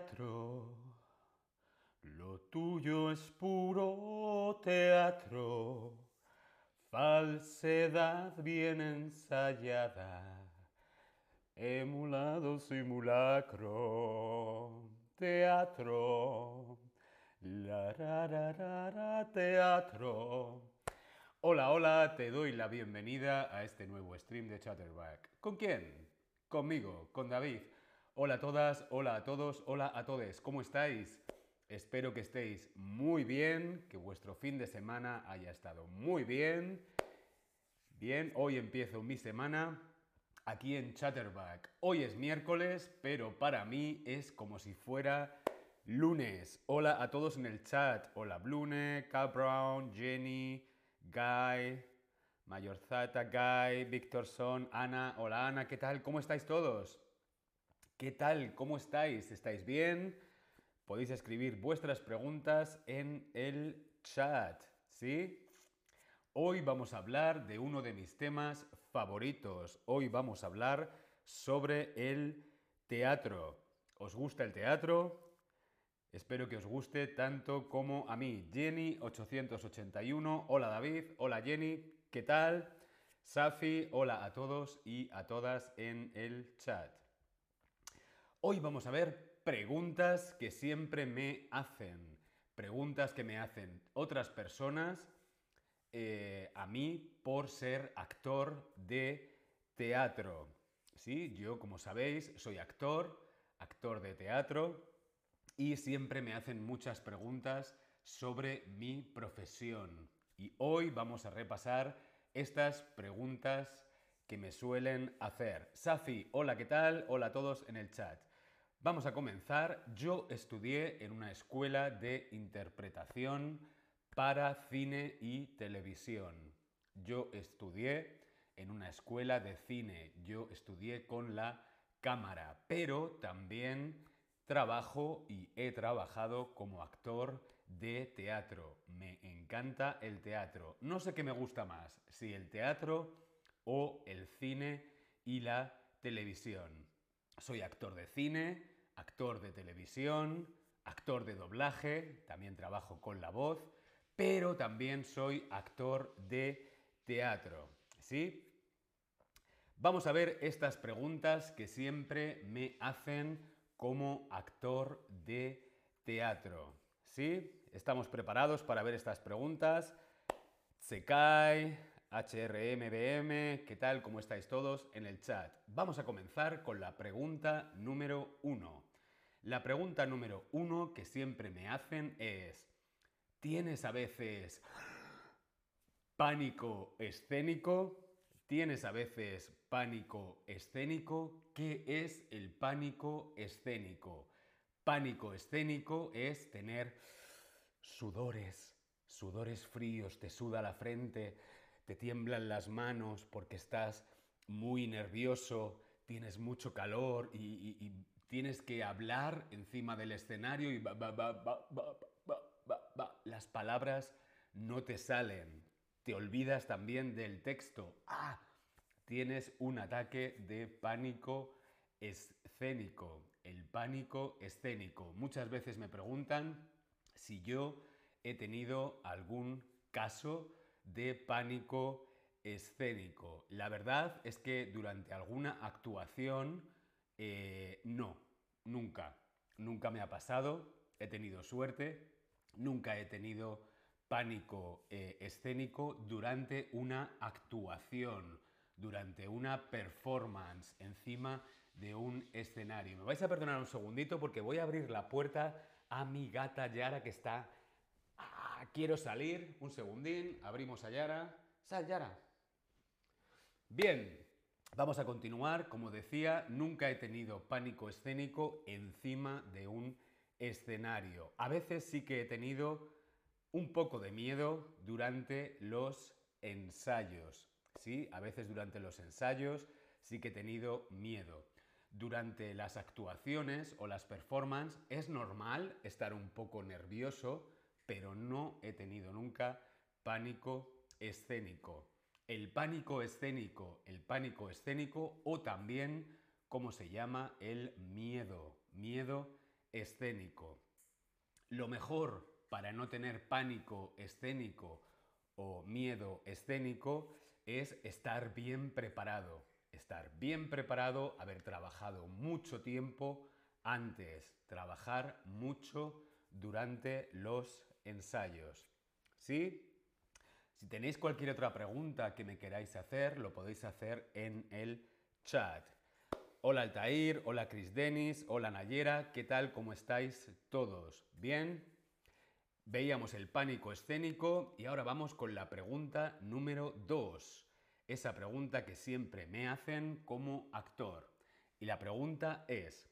teatro. Lo tuyo es puro teatro. Falsedad bien ensayada. Emulado simulacro. Teatro. La ra, ra, ra, ra, teatro. Hola, hola, te doy la bienvenida a este nuevo stream de Chatterback. ¿Con quién? Conmigo, con David. Hola a todas, hola a todos, hola a todos. ¿Cómo estáis? Espero que estéis muy bien, que vuestro fin de semana haya estado muy bien. Bien, hoy empiezo mi semana aquí en Chatterback. Hoy es miércoles, pero para mí es como si fuera lunes. Hola a todos en el chat. Hola Blune, Cal Brown, Jenny, Guy, Mayorzata, Guy, Víctor Son, Ana. Hola Ana, ¿qué tal? ¿Cómo estáis todos? ¿Qué tal? ¿Cómo estáis? ¿Estáis bien? Podéis escribir vuestras preguntas en el chat, ¿sí? Hoy vamos a hablar de uno de mis temas favoritos. Hoy vamos a hablar sobre el teatro. ¿Os gusta el teatro? Espero que os guste tanto como a mí. Jenny881, hola David, hola Jenny, ¿qué tal? Safi, hola a todos y a todas en el chat. Hoy vamos a ver preguntas que siempre me hacen. Preguntas que me hacen otras personas eh, a mí por ser actor de teatro. Sí, yo como sabéis soy actor, actor de teatro y siempre me hacen muchas preguntas sobre mi profesión. Y hoy vamos a repasar estas preguntas que me suelen hacer. Safi, hola, ¿qué tal? Hola a todos en el chat. Vamos a comenzar. Yo estudié en una escuela de interpretación para cine y televisión. Yo estudié en una escuela de cine. Yo estudié con la cámara, pero también trabajo y he trabajado como actor de teatro. Me encanta el teatro. No sé qué me gusta más, si el teatro o el cine y la televisión. Soy actor de cine, actor de televisión, actor de doblaje, también trabajo con la voz, pero también soy actor de teatro. ¿Sí? Vamos a ver estas preguntas que siempre me hacen como actor de teatro. ¿Sí? Estamos preparados para ver estas preguntas. Sekai, HRMBM, ¿qué tal? ¿Cómo estáis todos en el chat? Vamos a comenzar con la pregunta número uno. La pregunta número uno que siempre me hacen es, ¿tienes a veces pánico escénico? ¿Tienes a veces pánico escénico? ¿Qué es el pánico escénico? Pánico escénico es tener sudores, sudores fríos, te suda la frente, te tiemblan las manos porque estás muy nervioso, tienes mucho calor y, tienes que hablar encima del escenario y las palabras no te salen te olvidas también del texto. Ah, tienes un ataque de pánico escénico. El pánico escénico. Muchas veces me preguntan si yo he tenido algún caso de pánico escénico. La verdad es que durante alguna actuación, eh, no, nunca, nunca me ha pasado. He tenido suerte, nunca he tenido pánico eh, escénico durante una actuación, durante una performance encima de un escenario. Me vais a perdonar un segundito porque voy a abrir la puerta a mi gata Yara que está... Quiero salir, un segundín, abrimos a Yara. Sal, Yara. Bien, vamos a continuar. Como decía, nunca he tenido pánico escénico encima de un escenario. A veces sí que he tenido un poco de miedo durante los ensayos. Sí, a veces durante los ensayos sí que he tenido miedo. Durante las actuaciones o las performances es normal estar un poco nervioso, pero no he tenido nunca pánico escénico. El pánico escénico, el pánico escénico o también, como se llama, el miedo, miedo escénico. Lo mejor para no tener pánico escénico o miedo escénico es estar bien preparado. Estar bien preparado, haber trabajado mucho tiempo antes, trabajar mucho durante los ensayos. ¿Sí? Si tenéis cualquier otra pregunta que me queráis hacer, lo podéis hacer en el chat. Hola Altair, hola Chris Dennis, hola Nayera, ¿qué tal? ¿Cómo estáis todos? ¿Bien? Veíamos el pánico escénico y ahora vamos con la pregunta número 2. Esa pregunta que siempre me hacen como actor. Y la pregunta es,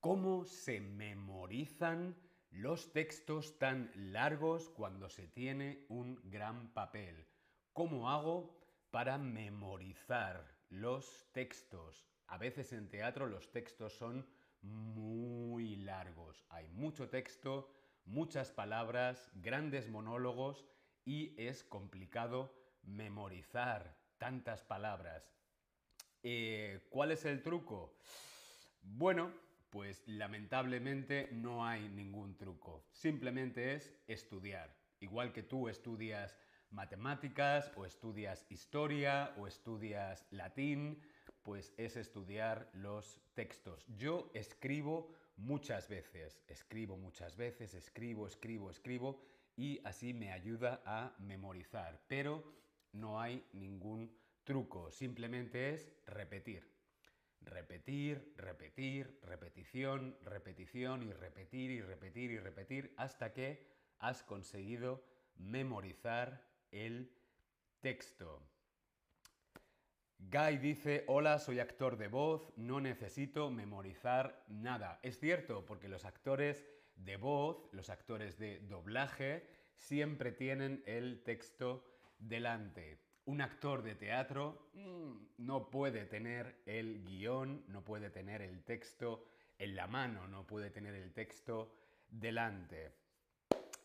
¿cómo se memorizan los textos tan largos cuando se tiene un gran papel? ¿Cómo hago para memorizar los textos? A veces en teatro los textos son muy largos. Hay mucho texto, muchas palabras, grandes monólogos y es complicado memorizar tantas palabras. Eh, ¿Cuál es el truco? Bueno, pues lamentablemente no hay ningún truco. Simplemente es estudiar. Igual que tú estudias matemáticas o estudias historia o estudias latín, pues es estudiar los textos. Yo escribo muchas veces, escribo muchas veces, escribo, escribo, escribo y así me ayuda a memorizar. Pero no hay ningún truco, simplemente es repetir. Repetir, repetir, repetición, repetición y repetir y repetir y repetir hasta que has conseguido memorizar el texto. Guy dice, hola, soy actor de voz, no necesito memorizar nada. Es cierto, porque los actores de voz, los actores de doblaje, siempre tienen el texto delante. Un actor de teatro mm, no puede tener el guion, no puede tener el texto en la mano, no puede tener el texto delante.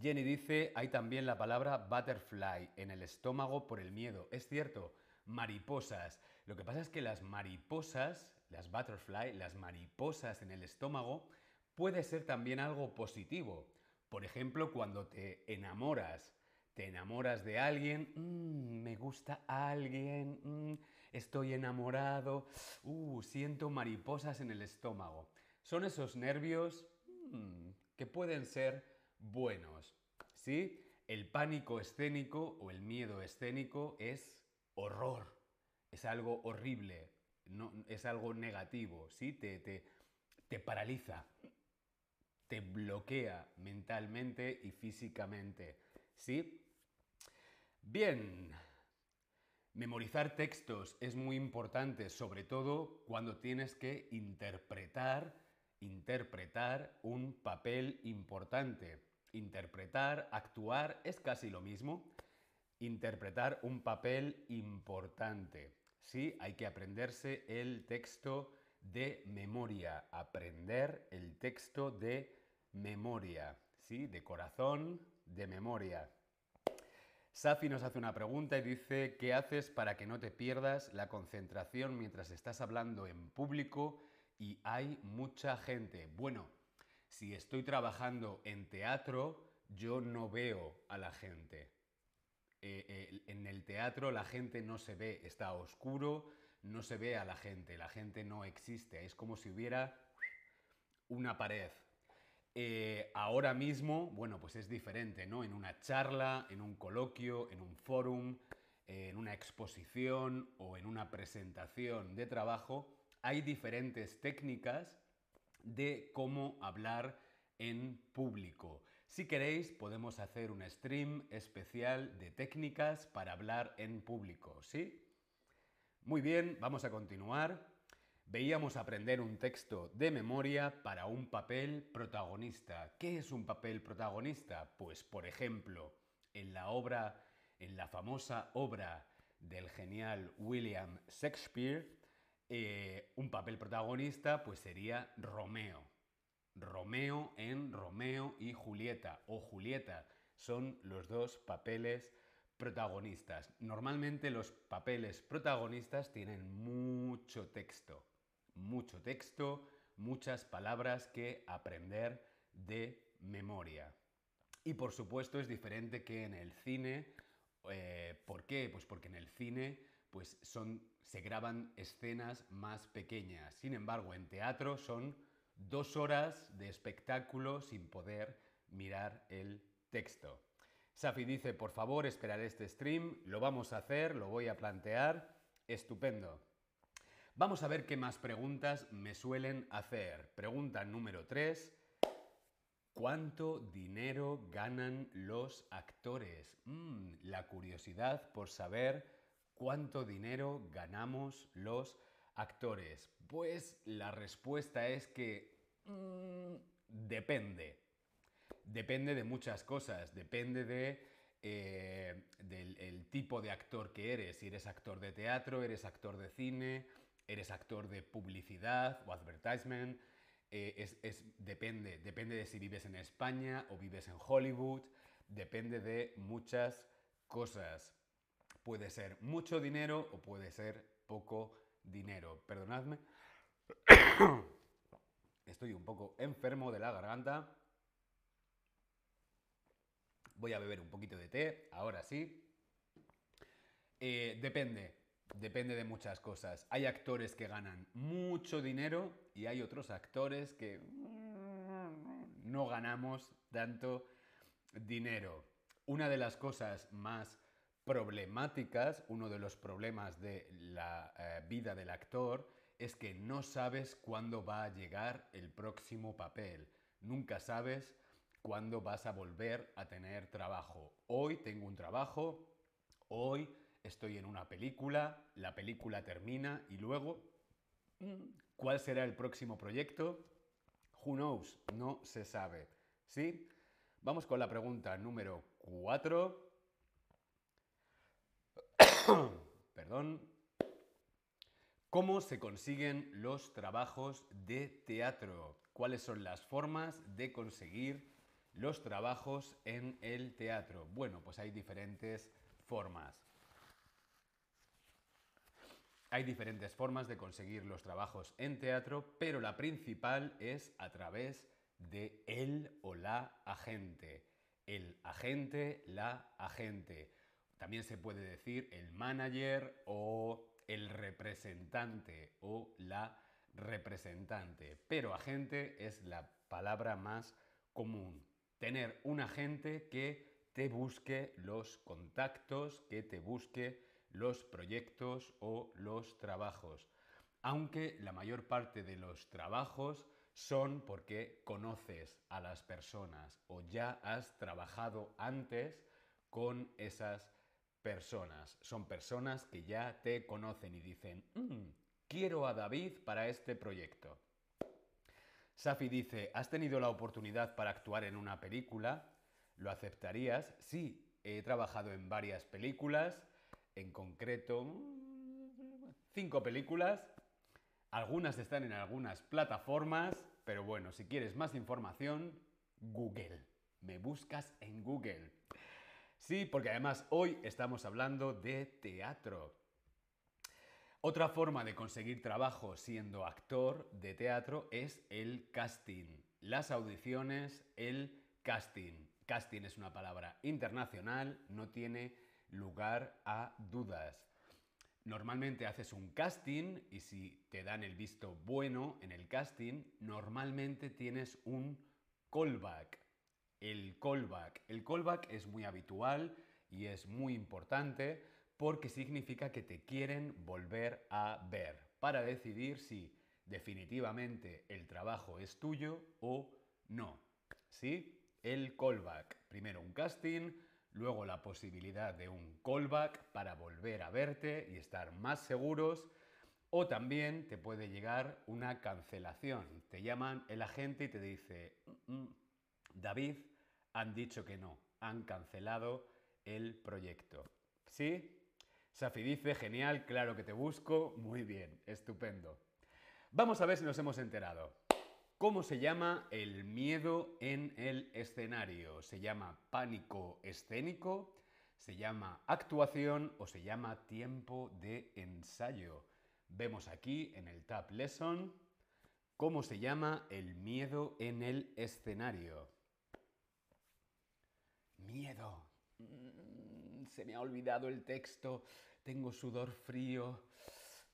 Jenny dice, hay también la palabra butterfly en el estómago por el miedo. Es cierto, mariposas. Lo que pasa es que las mariposas, las butterfly, las mariposas en el estómago, puede ser también algo positivo. Por ejemplo, cuando te enamoras, te enamoras de alguien, mm, me gusta alguien, mm, estoy enamorado, uh, siento mariposas en el estómago. Son esos nervios mm, que pueden ser buenos. ¿Sí? El pánico escénico o el miedo escénico es horror, es algo horrible, es algo negativo, ¿sí? Te, te, te paraliza, te bloquea mentalmente y físicamente, ¿sí? Bien, memorizar textos es muy importante, sobre todo cuando tienes que interpretar, interpretar un papel importante. Interpretar, actuar es casi lo mismo interpretar un papel importante. Sí, hay que aprenderse el texto de memoria, aprender el texto de memoria, ¿sí? De corazón, de memoria. Safi nos hace una pregunta y dice, ¿qué haces para que no te pierdas la concentración mientras estás hablando en público y hay mucha gente? Bueno, si estoy trabajando en teatro, yo no veo a la gente. Eh, en el teatro la gente no se ve, está oscuro, no se ve a la gente, la gente no existe, es como si hubiera una pared. Eh, ahora mismo, bueno, pues es diferente, ¿no? En una charla, en un coloquio, en un fórum, en una exposición o en una presentación de trabajo, hay diferentes técnicas de cómo hablar en público. Si queréis, podemos hacer un stream especial de técnicas para hablar en público, ¿sí? Muy bien, vamos a continuar. Veíamos aprender un texto de memoria para un papel protagonista. ¿Qué es un papel protagonista? Pues, por ejemplo, en la obra, en la famosa obra del genial William Shakespeare, eh, un papel protagonista pues sería Romeo. Romeo en Romeo y Julieta o Julieta son los dos papeles protagonistas. Normalmente los papeles protagonistas tienen mucho texto, mucho texto, muchas palabras que aprender de memoria. Y por supuesto es diferente que en el cine. Eh, ¿Por qué? Pues porque en el cine pues se graban escenas más pequeñas. Sin embargo, en teatro son dos horas de espectáculo sin poder mirar el texto. Safi dice, por favor, esperaré este stream, lo vamos a hacer, lo voy a plantear. Estupendo. Vamos a ver qué más preguntas me suelen hacer. Pregunta número 3. ¿Cuánto dinero ganan los actores? Mm, la curiosidad por saber cuánto dinero ganamos los actores. Pues la respuesta es que mm, depende. Depende de muchas cosas. Depende de, eh, del tipo de actor que eres. Si eres actor de teatro, eres actor de cine, eres actor de publicidad o advertisement. Eh, es, depende, depende de si vives en España o vives en Hollywood, depende de muchas cosas. Puede ser mucho dinero o puede ser poco dinero. Perdonadme. Estoy un poco enfermo de la garganta. Voy a beber un poquito de té, ahora sí. Eh, depende, depende de muchas cosas. Hay actores que ganan mucho dinero y hay otros actores que no ganamos tanto dinero. Una de las cosas más problemáticas, uno de los problemas de la eh, vida del actor, es que no sabes cuándo va a llegar el próximo papel. Nunca sabes cuándo vas a volver a tener trabajo. Hoy tengo un trabajo, hoy estoy en una película, la película termina y luego, ¿cuál será el próximo proyecto? Who knows? No se sabe. ¿Sí? Vamos con la pregunta número 4. Perdón. ¿Cómo se consiguen los trabajos de teatro? ¿Cuáles son las formas de conseguir los trabajos en el teatro? Bueno, pues hay diferentes formas. Hay diferentes formas de conseguir los trabajos en teatro, pero la principal es a través de el o la agente. El agente, la agente. También se puede decir el manager o el representante o la representante. Pero agente es la palabra más común. Tener un agente que te busque los contactos, que te busque los proyectos o los trabajos. Aunque la mayor parte de los trabajos son porque conoces a las personas o ya has trabajado antes con esas personas. Son personas que ya te conocen y dicen, mm, quiero a David para este proyecto. Safi dice, ¿has tenido la oportunidad para actuar en una película? ¿Lo aceptarías? Sí, he trabajado en varias películas, en concreto cinco películas. Algunas están en algunas plataformas, pero bueno, si quieres más información, Google. Me buscas en Google. Sí, porque además hoy estamos hablando de teatro. Otra forma de conseguir trabajo siendo actor de teatro es el casting. Las audiciones, el casting. Casting es una palabra internacional, no tiene lugar a dudas. Normalmente haces un casting y si te dan el visto bueno en el casting, normalmente tienes un callback. El callback. El callback es muy habitual y es muy importante porque significa que te quieren volver a ver para decidir si definitivamente el trabajo es tuyo o no. ¿Sí? El callback. Primero un casting, luego la posibilidad de un callback para volver a verte y estar más seguros, o también te puede llegar una cancelación. Te llaman el agente y te dice, mm, mm, David, han dicho que no, han cancelado el proyecto. ¿Sí? Safi dice, genial, claro que te busco, muy bien, estupendo. Vamos a ver si nos hemos enterado. ¿Cómo se llama el miedo en el escenario? ¿Se llama pánico escénico? ¿Se llama actuación o se llama tiempo de ensayo? Vemos aquí en el Tab Lesson ¿Cómo se llama el miedo en el escenario? Miedo. Mm, se me ha olvidado el texto. Tengo sudor frío.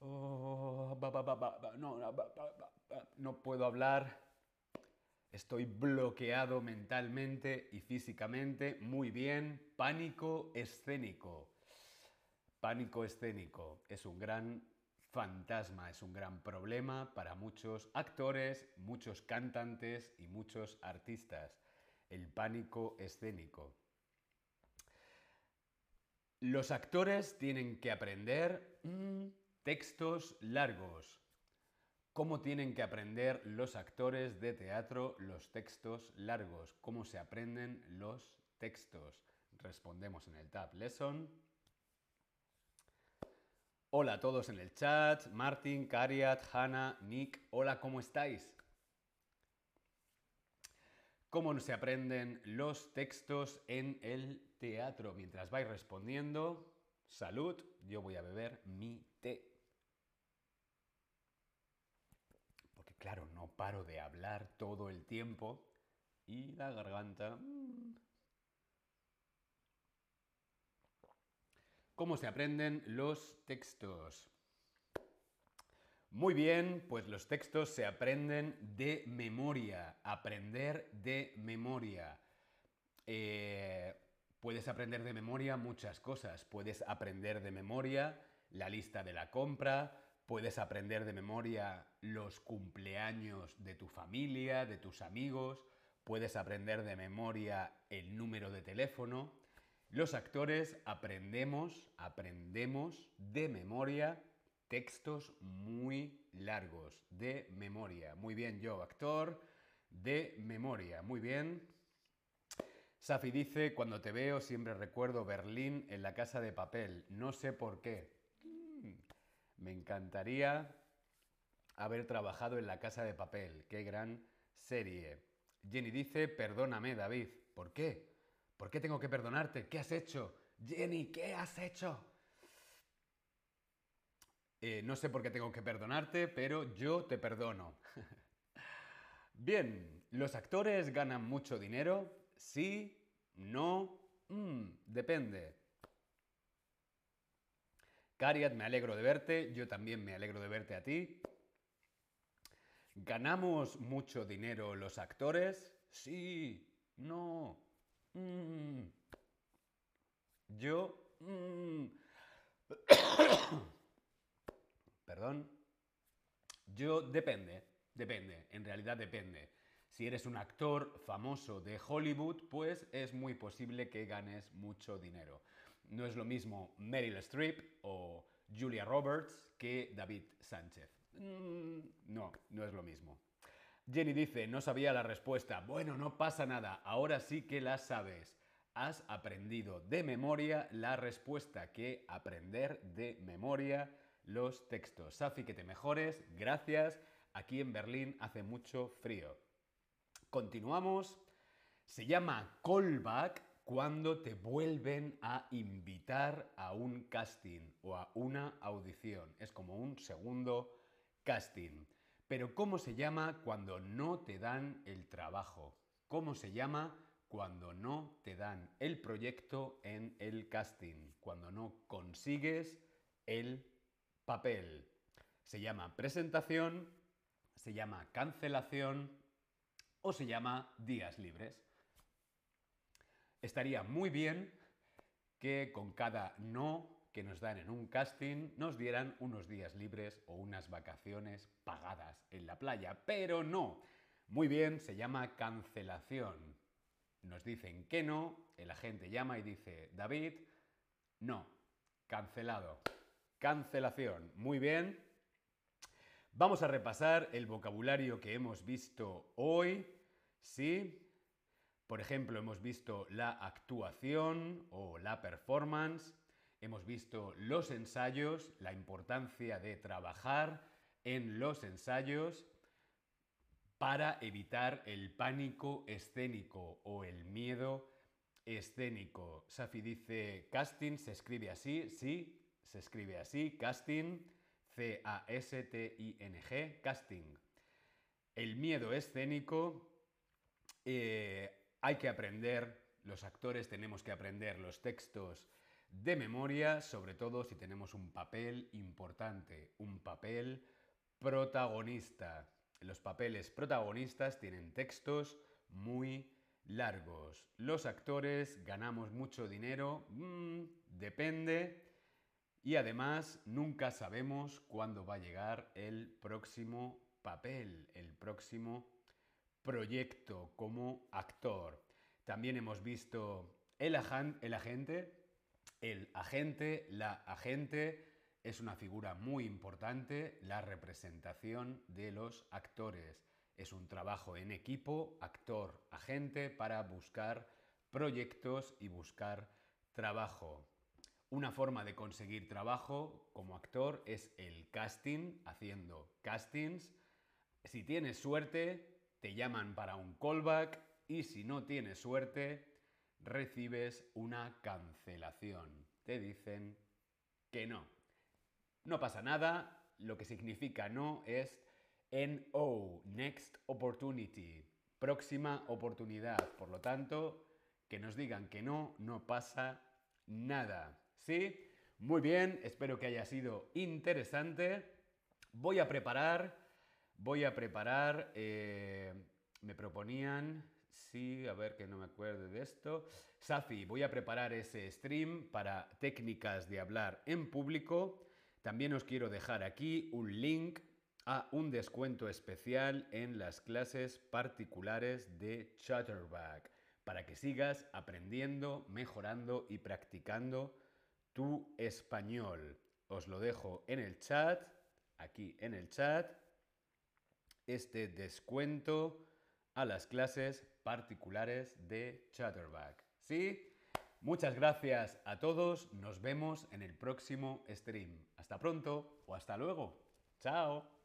No, no puedo hablar. Estoy bloqueado mentalmente y físicamente. Muy bien. Pánico escénico. Pánico escénico es un gran fantasma, es un gran problema para muchos actores, muchos cantantes y muchos artistas. El pánico escénico. Los actores tienen que aprender mm, textos largos. ¿Cómo tienen que aprender los actores de teatro los textos largos? ¿Cómo se aprenden los textos? Respondemos en el Tab Lesson. Hola a todos en el chat. Martin, Cariat, Hannah, Nick. Hola, ¿cómo estáis? ¿Cómo se aprenden los textos en el teatro? Mientras vais respondiendo, salud, yo voy a beber mi té. Claro, no paro de hablar todo el tiempo y la garganta... Mm. ¿Cómo se aprenden los textos? Muy bien, pues los textos se aprenden de memoria, aprender de memoria. Eh, puedes aprender de memoria muchas cosas. Puedes aprender de memoria la lista de la compra, puedes aprender de memoria los cumpleaños de tu familia, de tus amigos, puedes aprender de memoria el número de teléfono. Los actores aprendemos, aprendemos de memoria textos muy largos, de memoria. Muy bien, yo, actor, de memoria. Muy bien. Safi dice, cuando te veo siempre recuerdo Berlín en la casa de papel. No sé por qué. Me encantaría haber trabajado en la casa de papel. Qué gran serie. Jenny dice, perdóname, David. ¿Por qué? ¿Por qué tengo que perdonarte? ¿Qué has hecho? Jenny, ¿qué has hecho? Eh, no sé por qué tengo que perdonarte, pero yo te perdono. Bien, ¿los actores ganan mucho dinero? Sí, no, mm, depende. Cariat, me alegro de verte, yo también me alegro de verte a ti. ¿Ganamos mucho dinero los actores? Sí, no. Mm. Yo... Mm. Perdón. Yo depende, depende, en realidad depende. Si eres un actor famoso de Hollywood, pues es muy posible que ganes mucho dinero. No es lo mismo Meryl Streep o Julia Roberts que David Sánchez. Mm, no, no es lo mismo. Jenny dice, no sabía la respuesta. Bueno, no pasa nada, ahora sí que la sabes. Has aprendido de memoria la respuesta, que aprender de memoria los textos. Safi, que te mejores, gracias. Aquí en Berlín hace mucho frío. Continuamos. Se llama callback cuando te vuelven a invitar a un casting o a una audición. Es como un segundo casting. Pero ¿cómo se llama cuando no te dan el trabajo? ¿Cómo se llama cuando no te dan el proyecto en el casting? Cuando no consigues el papel. Se llama presentación, se llama cancelación o se llama días libres. Estaría muy bien que con cada no que nos dan en un casting nos dieran unos días libres o unas vacaciones pagadas en la playa, pero no. Muy bien, se llama cancelación. Nos dicen que no, el agente llama y dice, David, no, cancelado. Cancelación. Muy bien. Vamos a repasar el vocabulario que hemos visto hoy. ¿Sí? Por ejemplo, hemos visto la actuación o la performance. Hemos visto los ensayos, la importancia de trabajar en los ensayos para evitar el pánico escénico o el miedo escénico. Safi dice, casting se escribe así, sí, se escribe así, casting, C-A-S-T-I-N-G, casting. el miedo escénico, eh, hay que aprender, los actores tenemos que aprender los textos de memoria, sobre todo si tenemos un papel importante, un papel protagonista. Los papeles protagonistas tienen textos muy largos. Los actores ganamos mucho dinero, mm, depende. Y además nunca sabemos cuándo va a llegar el próximo papel, el próximo proyecto como actor. También hemos visto el, agente. El agente, la agente es una figura muy importante, la representación de los actores. Es un trabajo en equipo, actor, agente, para buscar proyectos y buscar trabajo. Una forma de conseguir trabajo como actor es el casting, haciendo castings. Si tienes suerte, te llaman para un callback y si no tienes suerte, recibes una cancelación. Te dicen que no. No pasa nada, lo que significa no es NO, Next Opportunity, próxima oportunidad. Por lo tanto, que nos digan que no, no pasa nada. ¿Sí? Muy bien, espero que haya sido interesante. Voy a preparar, voy a preparar, eh, me proponían, sí, a ver que no me acuerdo de esto. Safi, voy a preparar ese stream para técnicas de hablar en público. También os quiero dejar aquí un link a un descuento especial en las clases particulares de Chatterback para que sigas aprendiendo, mejorando y practicando tu español. Os lo dejo en el chat, aquí en el chat, este descuento a las clases particulares de Chatterback. ¿Sí? Muchas gracias a todos, nos vemos en el próximo stream. Hasta pronto o hasta luego. Chao.